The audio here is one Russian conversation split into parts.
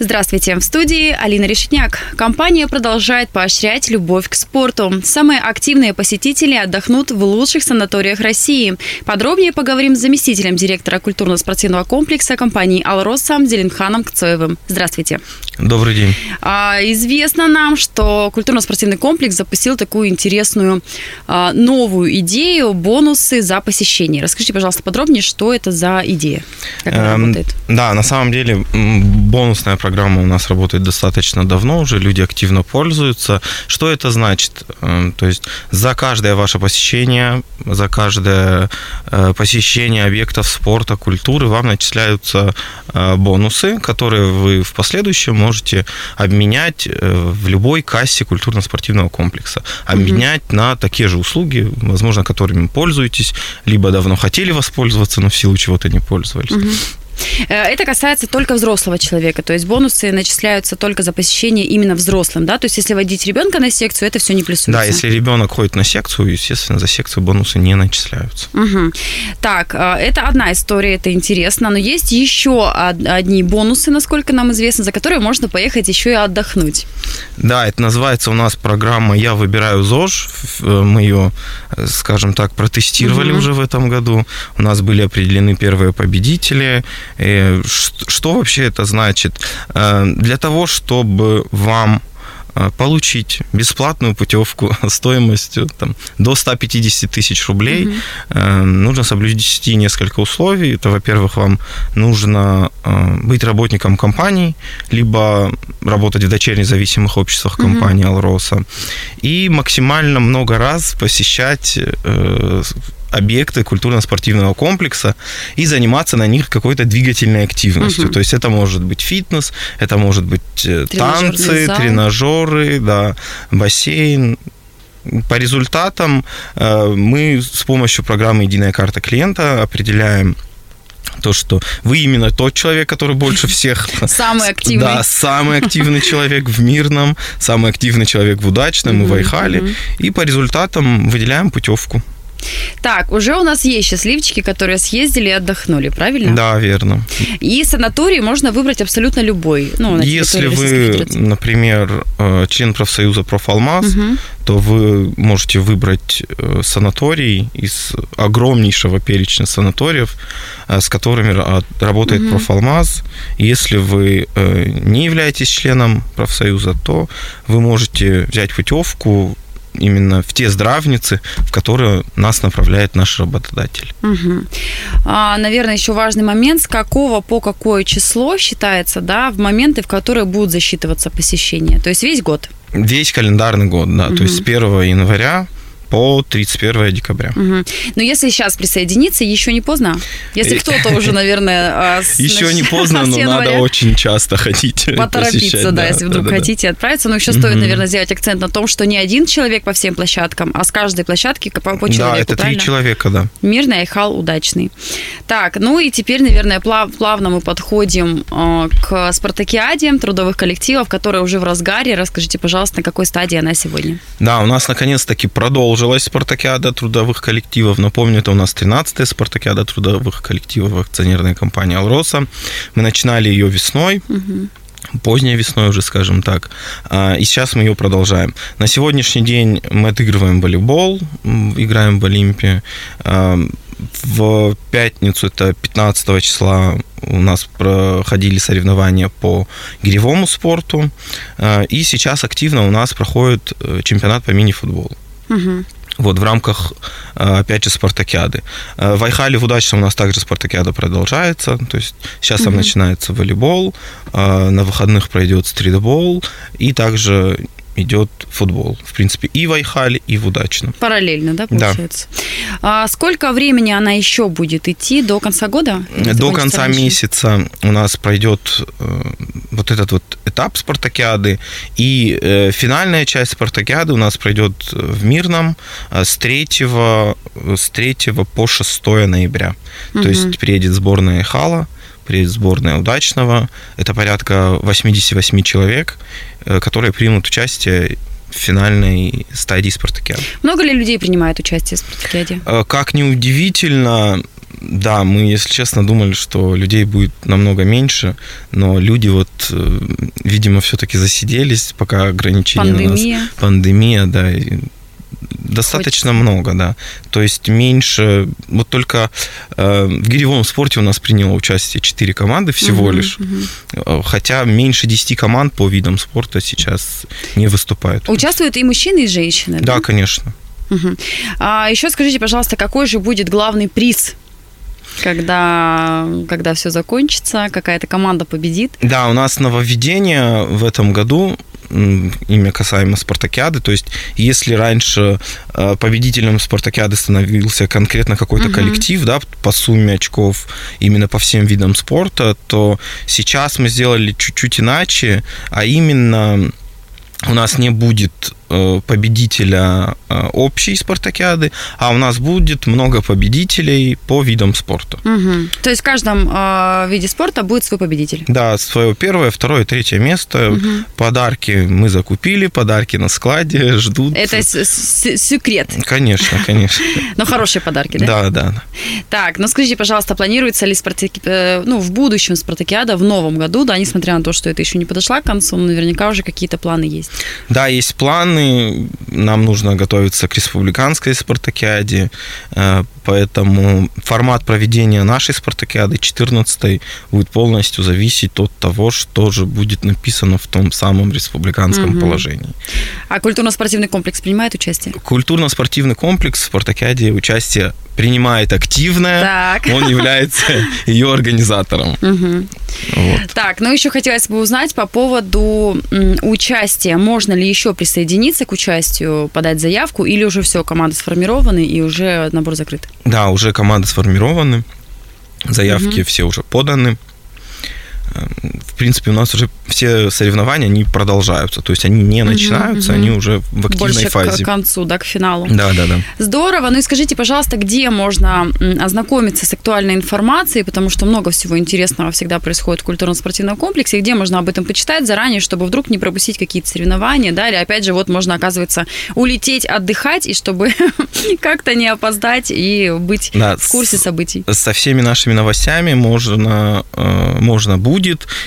Здравствуйте, в студии Алина Решетняк. Компания продолжает поощрять любовь к спорту. Самые активные посетители отдохнут в лучших санаториях России. Подробнее поговорим с заместителем директора культурно-спортивного комплекса компании «Алроса» Зеленханом Кцоевым. Здравствуйте. Добрый день. А, известно нам, что культурно-спортивный комплекс запустил такую интересную а, новую идею – бонусы за посещение. Расскажите, пожалуйста, подробнее, что это за идея, как она Эм, работает. Да, на самом деле бонусная программа у нас работает достаточно давно, уже люди активно пользуются. Что это значит? Эм, То есть за каждое ваше посещение, за каждое э, посещение объектов спорта, культуры вам начисляются э, бонусы, которые вы в последующем можете обменять э, в любой кассе культурно-спортивного комплекса. Обменять на такие же услуги, возможно, которыми пользуетесь, либо давно хотели воспользоваться, но в силу чего-то не пользовались. Э, Это касается только взрослого человека, то есть бонусы начисляются только за посещение именно взрослым, да? То есть если водить ребенка на секцию, это все не плюсуется. Да, если ребенок ходит на секцию, естественно, за секцию бонусы не начисляются. Мгм. Так, э, это одна история, это интересно, но есть еще од- одни бонусы, насколько нам известно, за которые можно поехать еще и отдохнуть. Да, это называется у нас программа «Я выбираю ЗОЖ». Ф- Мы ее, э, скажем так, протестировали Мгм. уже в этом году. У нас были определены первые победители. Э, Что вообще это значит? Э, Для того, чтобы вам э, получить бесплатную путевку стоимостью там, до 150 тысяч рублей, э, нужно соблюсти несколько условий. Это, во-первых, вам нужно э, быть работником компании, либо работать в дочерних зависимых обществах компании Алроса, и максимально много раз посещать э, объекты культурно-спортивного комплекса и заниматься на них какой-то двигательной активностью. Мгм. То есть это может быть фитнес, это может быть э, Тренажерный танцы, зал. тренажеры, да, бассейн. По результатам э, мы с помощью программы «Единая карта клиента» определяем то, что вы именно тот человек, который больше всех... Самый активный. Да, самый активный человек в Мирном, самый активный человек в Удачном и в Айхале. И по результатам выделяем путевку. Так, уже у нас есть счастливчики, которые съездили и отдохнули, правильно? Да, верно. И санаторий можно выбрать абсолютно любой. Ну, Если вы, например, э, член профсоюза «Профалмаз», Мгм. то вы можете выбрать э, санаторий из огромнейшего перечня санаториев, э, с которыми ра- работает Мгм. Профалмаз. Если вы не являетесь членом профсоюза, то вы можете взять путевку именно в те здравницы, в которые нас направляет наш работодатель. Мгм. А, наверное, еще важный момент, с какого по какое число считается, да, в моменты, в которые будут засчитываться посещения. То есть весь год. Весь календарный год, да, то есть с 1 января по 31 декабря. Мгм. Но если сейчас присоединиться, еще не поздно. Если кто-то уже, наверное, а, с- Еще не поздно, но надо очень часто ходить. Поторопиться, да, если вдруг хотите отправиться. Но еще стоит, наверное, сделать акцент на том, что не один человек по всем площадкам, а с каждой площадки по, по Да, человеку, это три человека, да. Мирный Айхал удачный. Так, ну и теперь, наверное, плав- плавно мы подходим э, к спартакиаде трудовых коллективов, которая уже в разгаре. Расскажите, пожалуйста, на какой стадии она сегодня? Да, у нас наконец-таки продолжилась спартакиада трудовых коллективов. Напомню, это у нас 13-я спартакиада трудовых коллективов акционерной компании «Алроса». Мы начинали ее весной, поздней весной уже, скажем так. А, И сейчас мы ее продолжаем. На сегодняшний день мы отыгрываем волейбол, играем в Олимпе. А, В пятницу, это 15 числа, у нас проходили соревнования по гиревому спорту. А, И сейчас активно у нас проходит э, чемпионат по мини-футболу. Мгм. Вот, в рамках, э, опять же, спартакиады. Э, В Айхале в Удачном у нас также спартакиада продолжается. То есть сейчас там Мгм. начинается волейбол, э, на выходных пройдет стритбол, и также идет футбол. В принципе, и в Айхале, и в Удачном. Параллельно, да, Да. получается? А сколько времени она еще будет идти до конца года? До конца раньше? месяца у нас пройдет э, вот этот вот этап спартакиады, и э, финальная часть спартакиады у нас пройдет в Мирном э, с 3, с 3 по 6 ноября. То Мгм. есть приедет сборная Хала, приедет сборная удачного. Это порядка 88 человек, э, которые примут участие в финальной стадии спартакиады. Много ли людей принимает участие в спартакиаде? Э, Как ни удивительно, да, мы, если честно, думали, что людей будет намного меньше, но люди вот, э, видимо, все-таки засиделись, пока ограничения у нас. Пандемия. Пандемия, да, и достаточно много, да. То есть меньше, вот только э, в гиревом спорте у нас приняло участие 4 команды всего Мгм, лишь. Э, хотя меньше 10 команд по видам спорта сейчас не выступают. Участвуют и мужчины, и женщины. Да, конечно. Мгм. А еще скажите, пожалуйста, какой же будет главный приз, когда, когда все закончится, какая-то команда победит? Да, у нас нововведение в этом году имя касаемо спартакиады. То есть, если раньше э, победителем спартакиады становился конкретно какой-то Мгм. коллектив, да, по сумме очков именно по всем видам спорта, то сейчас мы сделали чуть-чуть иначе, а именно у нас не будет победителя э, общей спартакиады, а у нас будет много победителей по видам спорта. Мгм. То есть в каждом э, виде спорта будет свой победитель. Да, свое первое, второе, третье место. Подарки мы закупили, подарки на складе ждут. Это секрет, Конечно, конечно. но хорошие подарки, да? Да, да. Так, ну скажите, пожалуйста, планируется ли спартаки... э, ну, в будущем спартакиада в новом году, да, несмотря на то, что это еще не подошла к концу, наверняка уже какие-то планы есть. Да, есть планы. Нам нужно готовиться к республиканской спартакиаде, э, поэтому формат проведения нашей спартакиады 14 будет полностью зависеть от того, что же будет написано в том самом республиканском Мгм. положении. А культурно-спортивный комплекс принимает участие? Культурно-спортивный комплекс в спартакиаде участие принимает активное. Так. Он является ее организатором. Мгм. Вот. Так, ну еще хотелось бы узнать по поводу участия. Можно ли еще присоединиться к участию, подать заявку, или уже все, команды сформированы и уже набор закрыт? Да, уже команды сформированы, заявки все уже поданы. В принципе, у нас уже все соревнования, они продолжаются. То есть они не начинаются, мгм. они уже в активной Больше к фазе. концу, да, к финалу. Да, да, да. Здорово. Ну и скажите, пожалуйста, где можно ознакомиться с актуальной информацией, потому что много всего интересного всегда происходит в культурно-спортивном комплексе, где можно об этом почитать заранее, чтобы вдруг не пропустить какие-то соревнования, да, или опять же вот можно, оказывается, улететь отдыхать, и чтобы как-то не опоздать и быть Да, в курсе событий. Со всеми нашими новостями можно, э, можно будет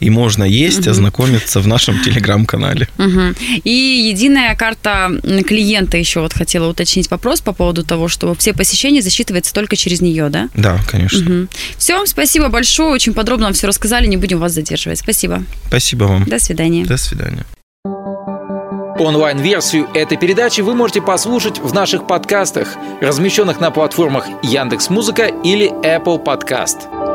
и можно есть ознакомиться в нашем телеграм-канале. Мгм. И единая карта клиента еще вот хотела уточнить вопрос по поводу того, что все посещения засчитываются только через нее, да? Да, конечно. Все, спасибо большое, очень подробно вам все рассказали, не будем вас задерживать. Спасибо. Спасибо вам. До свидания. До свидания. Онлайн-версию этой передачи вы можете послушать в наших подкастах, размещенных на платформах Яндекс.Музыка или Apple Podcast.